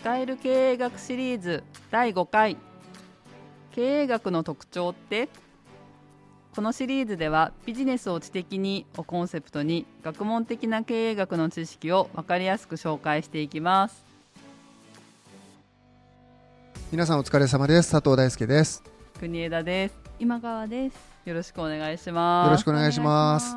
使える経営学シリーズ第5回。経営学の特徴って？このシリーズではビジネスを知的にをコンセプトに学問的な経営学の知識を分かりやすく紹介していきます。皆さんお疲れ様です。佐藤大輔です。国枝です。今川です。よろしくお願いします。よろしくお願いします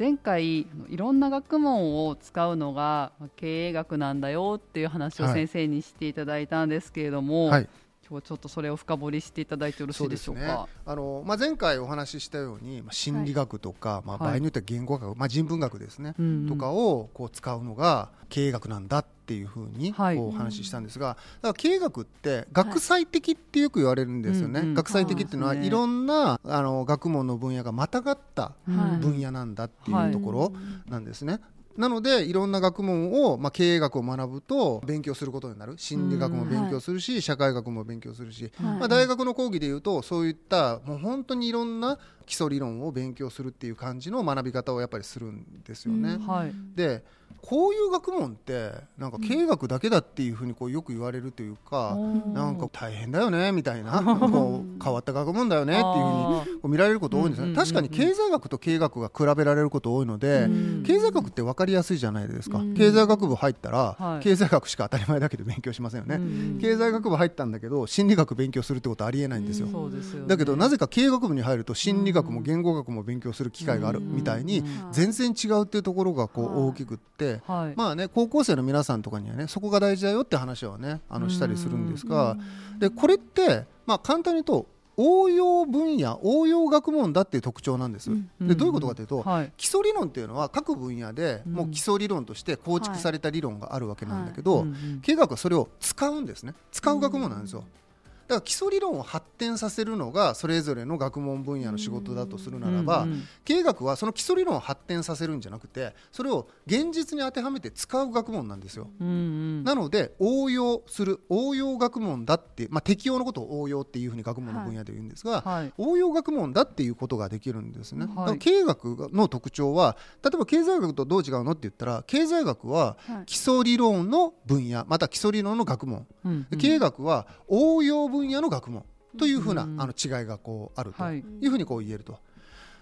前回いろんな学問を使うのがまあ経営学なんだよっていう話をはい。先生にしていただいたんですけれども、はい。今日はちょっとそれを深掘りしていただいてよろしいでしょうか？あの、まあ、前回お話ししたように、まあ、心理学とか、まあ、はい場合によっては言語学、まあ、人文学ですね、うんうん。とかをこう使うのが経営学なんだっていうふうにお話ししたんですが、だから経営学って学際的ってよく言われるんですよね、うんうん。学際的っていうのはいろんなあの学問の分野がまたがったはい分野なんだってはいいうところなんですね。なのでいろんな学問を、まあ、経営学を学ぶと勉強することになる。心理学も勉強するし、社会学も勉強するし、はい。まあ、大学の講義でいうとそういったもう本当にいろんな基礎理論を勉強するっていう感じの学び方をやっぱりするんですよね。はい。でこういう学問ってなんか経営学だけだっていうふうにこうよく言われるというか、なんか大変だよねみたいな こう変わった学問だよねっていうふうにあこう見られること多いんですよね、うん確かに経済学と経営学が比べられること多いので、うん。経済学って分かりやすいじゃないですか、うん。経済学部入ったら、はい。経済学しか当たり前だけど勉強しませんよね、うん経済学部入ったんだけど心理学勉強するってことはありえないんですよ、すよね。だけどなぜか経営学部に入ると心理学も言語学も勉強する機会があるみたいにうん。全然違うっていうところがこはい。う大きくってはい。まあね高校生の皆さんとかにはねそこが大事だよって話はねあのしたりするんですがでこれってまあ簡単に言うと応用分野応用学問だっていう特徴なんです。うん。でどういうことかというとはい。基礎理論っていうのは各分野でもう基礎理論として構築された理論があるわけなんだけど、経営学はそれを使うんですね。使う学問なんですよ、だから基礎理論を発展させるのがそれぞれの学問分野の仕事だとするならば、うんうん経営学はその基礎理論を発展させるんじゃなくてそれを現実に当てはめて使う学問なんですよ、うんうん。なので応用する応用学問だって、まあ、適用のことを応用っていうふうに学問の分野で言うんですが、はい。応用学問だっていうことができるんですね、はい。経営学の特徴は例えば経済学とどう違うのって言ったら経済学ははい。基礎理論の分野また基礎理論の学問、うんうん。経営学は応用分野の学問というふうな、うんあの違いがこうあるとはいいうふうにこう言えると。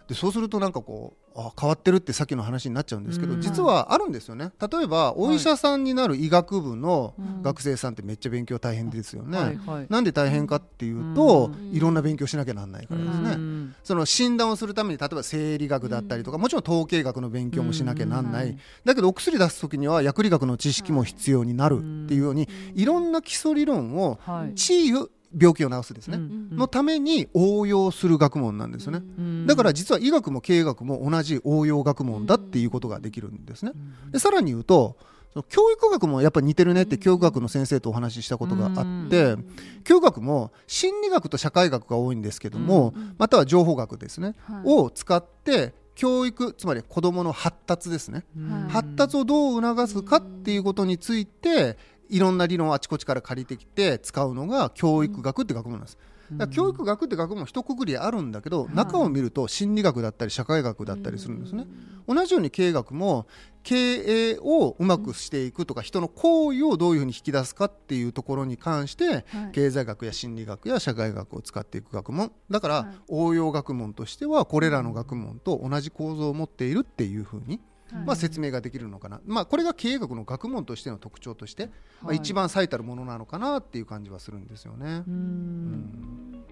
でそうするとなんかこうあ変わってるってさっきの話になっちゃうんですけど、うん。実はあるんですよね。例えばお医者さんになる医学部のうん。学生さんってめっちゃ勉強大変ですよね、なんで大変かっていうと、うん。いろんな勉強しなきゃなんないからですね、うん。その診断をするために例えば生理学だったりとか、もちろん統計学の勉強もしなきゃなんない、うんだけどお薬出す時には薬理学の知識も必要になるっていうように、いろんな基礎理論をはい。治癒病気を治すですね、うん。のために応用する学問なんですよね、うん。だから実は医学も経営学も同じ応用学問だっていうことができるんですね。でさらに言うとその教育学もやっぱ似てるねって教育学の先生とお話ししたことがあって、教育学も心理学と社会学が多いんですけども、または情報学ですね、はい。を使って教育つまり子どもの発達ですね、うん。発達をどう促すかっていうことについていろんな理論をあちこちから借りてきて使うのが教育学って学問なんです。だから教育学って学問一括りあるんだけど、中を見ると心理学だったり社会学だったりするんですね。同じように経営学も経営をうまくしていくとか人の行為をどういうふうに引き出すかっていうところに関してはい。経済学や心理学や社会学を使っていく学問。だから、はい。応用学問としてはこれらの学問と同じ構造を持っているっていうふうに、まあ、説明ができるのかな、まあ、これが経営学の学問としての特徴として、まあ、はい一番最たるものなのかなっていう感じはするんですよね。うん。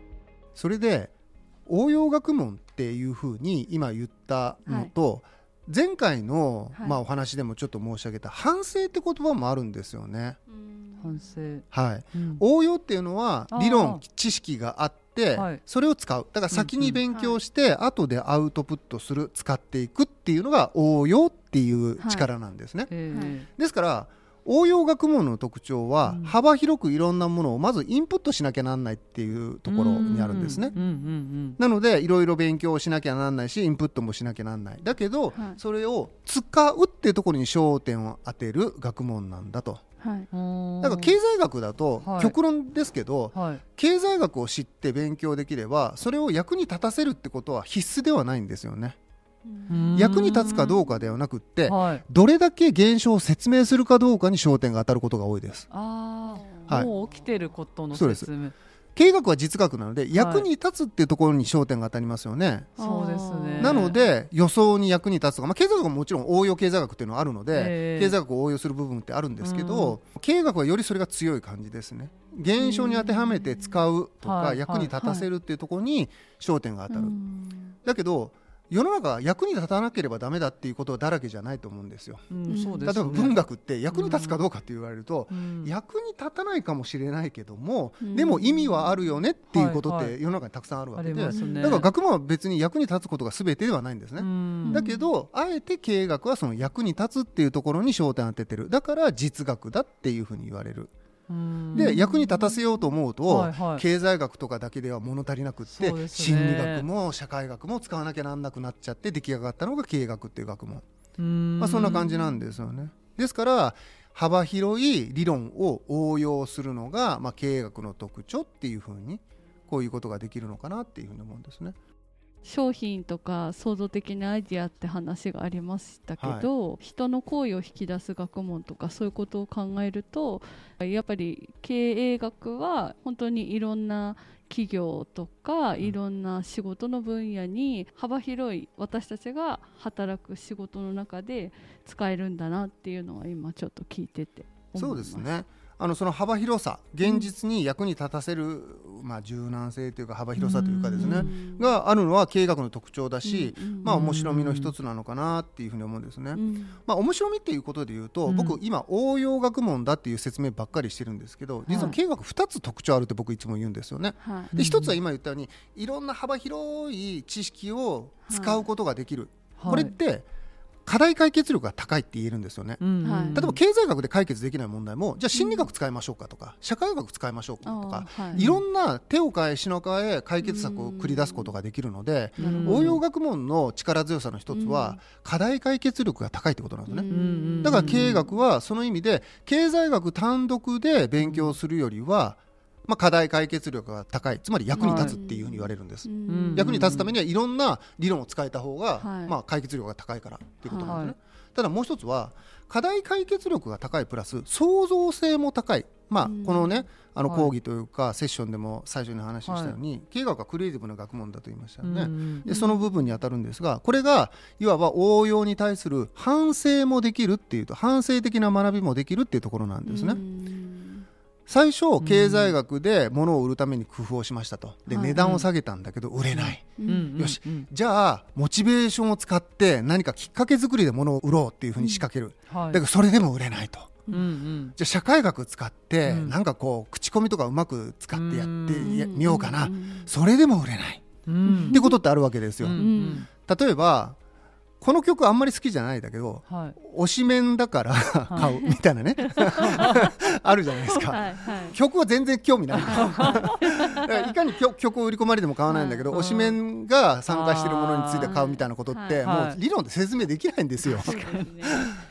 それで応用学問っていうふうに今言ったのと、前回の、はい。まあ、お話でもちょっと申し上げた反省って言葉もあるんですよね。反省。はい、うん。応用っていうのは理論知識があってはい。それを使う。だから先に勉強して後でアウトプットする使っていくっていうのが応用っていう力なんですね。ええですから応用学問の特徴はうん。幅広くいろんなものをまずインプットしなきゃなんないっていうところにあるんですね。うんうんうんなのでいろいろ勉強しなきゃなんないしインプットもしなきゃなんない。だけど、はい。それを使うっていうところに焦点を当てる学問なんだとはい。うん。だから経済学だとはい。極論ですけど、はい。経済学を知って勉強できればそれを役に立たせるってことは必須ではないんですよね。役に立つかどうかではなくってはい、どれだけ現象を説明するかどうかに焦点が当たることが多いです。ああ、はい。もう起きてることのそうです。説明経営学は実学なので役に立つっていうところに焦点が当たりますよね、そうですね。なので予想に役に立つとか、まあ、経済学ももちろん応用経済学っていうのはあるので、ええ。経済学を応用する部分ってあるんですけど、経営学はよりそれが強い感じですね。現象に当てはめて使うとかはい。役に立たせるっていうところに焦点が当たる、うん。だけど世の中は役に立たなければダメだっていうことだらけじゃないと思うんですよ。うん、そう例えですね。ば文学って役に立つかどうかって言われると、うん。役に立たないかもしれないけども、うん。でも意味はあるよねっていうことっはいはい。て世の中にたくさんあるわけで、ありますね。だから学問は別に役に立つことが全てではないんですね。うん。だけどあえて経営学はその役に立つっていうところに焦点を当ててる。だから実学だっていうふうに言われる。うんで役に立たせようと思うと、はいはい。経済学とかだけでは物足りなくって、ね。心理学も社会学も使わなきゃなんなくなっちゃって出来上がったのが経営学っていう学問、うん。まあ、そんな感じなんですよね。ですから幅広い理論を応用するのが、まあ、経営学の特徴っていうふうにこういうことができるのかなっていうふうに思うんですね。商品とか創造的なアイディアって話がありましたけど、人の行為を引き出す学問とかそういうことを考えるとやっぱり経営学は本当にいろんな企業とかいろんな仕事の分野に幅広い私たちが働く仕事の中で使えるんだなっていうのは今ちょっと聞いてて思そいうですねあのその幅広さ現実に役に立たせる、まあ、柔軟性というか幅広さというかですね、うん。があるのは経営学の特徴だし、まあ面白みの一つなのかなっていうふうに思うんですね。うん。まあ面白みっていうことで言うと、うん。僕今応用学問だっていう説明ばっかりしてるんですけど実は経営学2つ特徴あるって僕いつも言うんですよね。はい。で一つは今言ったようにいろんな幅広い知識を使うことができる、はい。これって課題解決力が高いって言えるんですよね。うんはい。例えば経済学で解決できない問題もじゃあ心理学使いましょうかとか、社会学使いましょうかとか、はい。いろんな手を変え品を変え解決策を繰り出すことができるので、うん。応用学問の力強さの一つは、課題解決力が高いってことなんですね。ん。だから経営学はその意味で経済学単独で勉強するよりは、まあ、課題解決力が高い。つまり役に立つっていうふうに言われるんです、うん。役に立つためにはいろんな理論を使えた方が、はい。まあ、解決力が高いからっていうことなんですね、はい。ただもう一つは課題解決力が高いプラス創造性も高い。まあうん。このねあのはい。講義というかセッションでも最初に話したように、経営学はクリエイティブな学問だと言いましたよね、うんでその部分に当たるんですがこれがいわば応用に対する反省もできるっていうと反省的な学びもできるっていうところなんですね。うん。最初経済学で物を売るために工夫をしましたと。ではい。値段を下げたんだけど売れない、よしうん。じゃあモチベーションを使って何かきっかけ作りで物を売ろうっていうふうに仕掛ける、はい。だけどそれでも売れないと。うん。うん。じゃあ社会学使って、うん。なんかこう口コミとかうまく使ってやってやみようかな、ん。それでも売れない、うん。ってことってあるわけですよ、うん。例えばこの曲あんまり好きじゃないんだけどはい。推しメンだから買うみたいなね。あるじゃないですか、はいはい。曲は全然興味ない。だからいかに曲曲を売り込まれても買わないんだけど、はい推しメンが参加しているものについて買うみたいなことって、はい。もう理論で説明できないんですよ。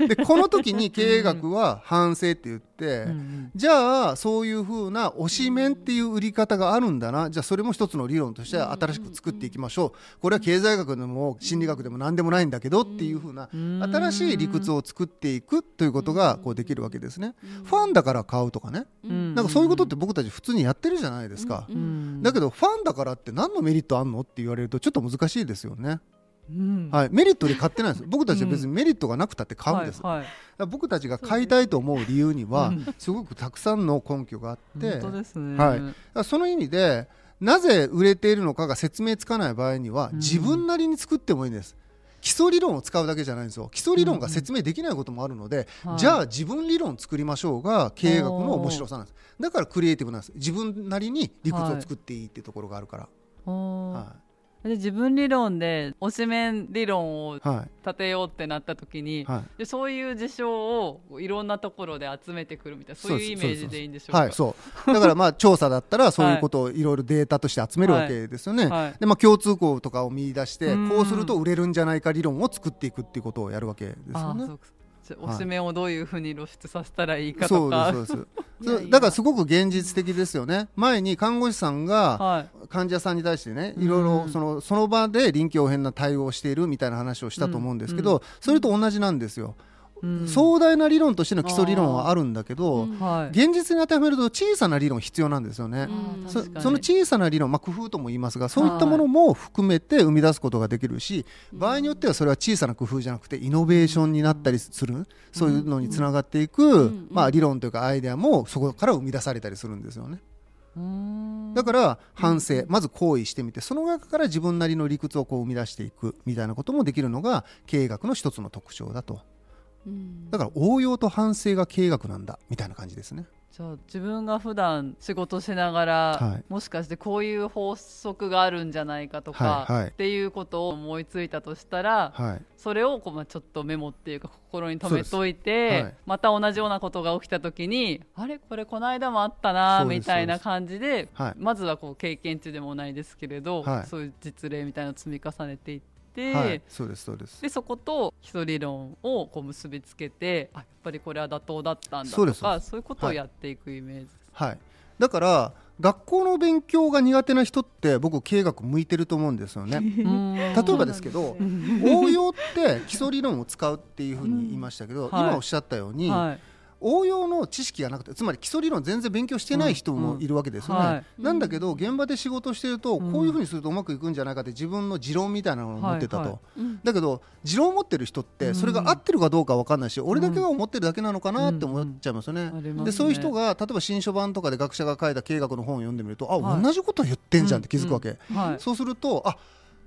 でこの時に経営学は反省って言って、うんうん。じゃあそういうふうな推しメンっていう売り方があるんだな。じゃあそれも一つの理論として新しく作っていきましょう。これは経済学でも心理学でも何でもないんだけどっていうふうな新しい理屈を作っていくということがこうできるわけですね。ファンだから買うとかね。うん。なんかそういうことって僕たち普通にやってるじゃないですか。うん。だけどファンだからって何のメリットあんのって言われるとちょっと難しいですよね。うん。はい、メリットで買ってないんです僕たちは別にメリットがなくたって買うんです、はいはい。だから僕たちが買いたいと思う理由にはうん。すごくたくさんの根拠があって、ね。はい。その意味でなぜ売れているのかが説明つかない場合にはうん。自分なりに作ってもいいんです。基礎理論を使うだけじゃないんですよ。基礎理論が説明できないこともあるので、はい。じゃあ自分理論作りましょうが経営学の面白さなんです。だからクリエイティブなんです。自分なりに理屈を作っていいっていうところがあるから、はで自分理論で推しメン理論をいはい。立てようってなった時に、はい。でそういう事象をいろんなところで集めてくるみたいなそういうイメージでいいんでしょうか？はい、そう。だからまあ調査だったらそういうことをいろいろデータとして集めるわけですよね、はい。でまあ、共通項とかを見出してうん。こうすると売れるんじゃないか理論を作っていくっていうことをやるわけですよねあーそうかじゃあ推しメンをどういうふうに露出させたらいいかとか。すそうです。そう だからすごく現実的ですよね。前に看護師さんがはい。患者さんに対してねうん。いろいろそのその場で臨機応変な対応をしているみたいな話をしたと思うんですけど、うん。それと同じなんですよ、うん壮大な理論としての基礎理論はあるんだけど、うん。はい。現実に当てはめると小さな理論必要なんですよね。うん。その小さな理論、まあ、工夫とも言いますがそういったものも含めて生み出すことができるし、場合によってはそれは小さな工夫じゃなくてイノベーションになったりする、そういうのにつながっていく、ん。まあ、理論というかアイデアもそこから生み出されたりするんですよね。うん。だから反省、まず行為してみてその中から自分なりの理屈をこう生み出していくみたいなこともできるのが経営学の一つの特徴だとうん。だから応用と反省が経営学なんだみたいな感じですね。じゃあ自分が普段仕事しながら、はい。もしかしてこういう法則があるんじゃないかとか、はいはい。っていうことを思いついたとしたら、はい。それをこうまあちょっとメモっていうか心に留めといて、はい。また同じようなことが起きた時にあれ？これこの間もあったなみたいな感じではい。まずはこう経験値でもないですけれど、はい。そういう実例みたいなのを積み重ねていって、はい、そうですそうです。でそこと基礎理論をこう結びつけてあやっぱりこれは妥当だったんだそうですとかそういうことをやっていくイメージ。です。はい、だから学校の勉強が苦手な人って僕経営学向いてると思うんですよね。例 例えばですけど応用って基礎理論を使うっていうふうに言いましたけど、はい。今おっしゃったように、はい応用の知識がなくてつまり基礎理論全然勉強してない人もいるわけですよね。うんはい。なんだけど現場で仕事してるとうん。こういうふうにするとうまくいくんじゃないかって自分の持論みたいなのを持ってたと。はいはい。うん。だけど持論を持ってる人ってそれが合ってるかどうかわかんないし、俺だけが思ってるだけなのかなって思っちゃいますよね。ありますね。でそういう人が例えば新書版とかで学者が書いた経営学の本を読んでみるとあ、はい。同じこと言ってんじゃんって気づくわけ、はい。そうするとあ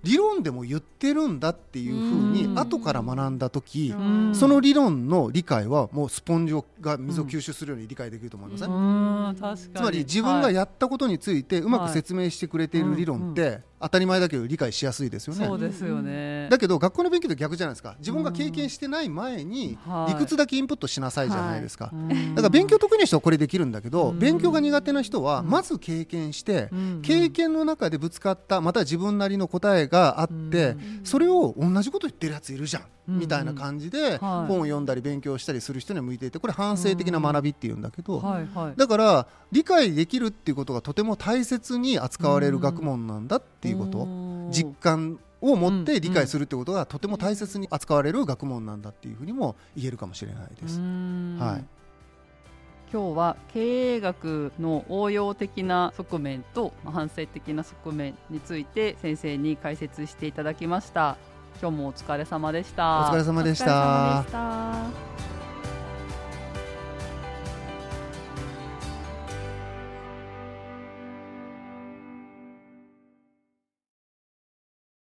理論でも言ってるんだっていうふううん。に後から学んだ時うん。その理論の理解はもうスポンジが水を吸収するように理解できると思いません、うん。確かに。つまり自分がやったことについてうまく説明してくれている理論って当たり前だけど理解しやすいですよね。そうですよね。だけど学校の勉強と逆じゃないですか。自分が経験してない前にはい。理屈だけインプットしなさいじゃないですか、うん。だから勉強得意な人はこれできるんだけど、うん。勉強が苦手な人はうんまず経験して、うん。経験の中でぶつかったまたは自分なりの答えがあって、うん。それを同じこと言ってるやついるじゃん、うんみたいな感じではい。本を読んだり勉強したりする人には向いていてこれ反省的な学びっていうんだけど。だから理解できるっていうことがとても大切に扱われる学問なんだっていうこと、うん。実感を持ってうん理解するってことがとても大切に扱われる学問なんだっていうふうにも言えるかもしれないです。うん。はい今日は経営学の応用的な側面とまあ反省的な側面について先生に解説していただきました。今日もお疲れ様でした。お疲れ様でしお疲れ様たでした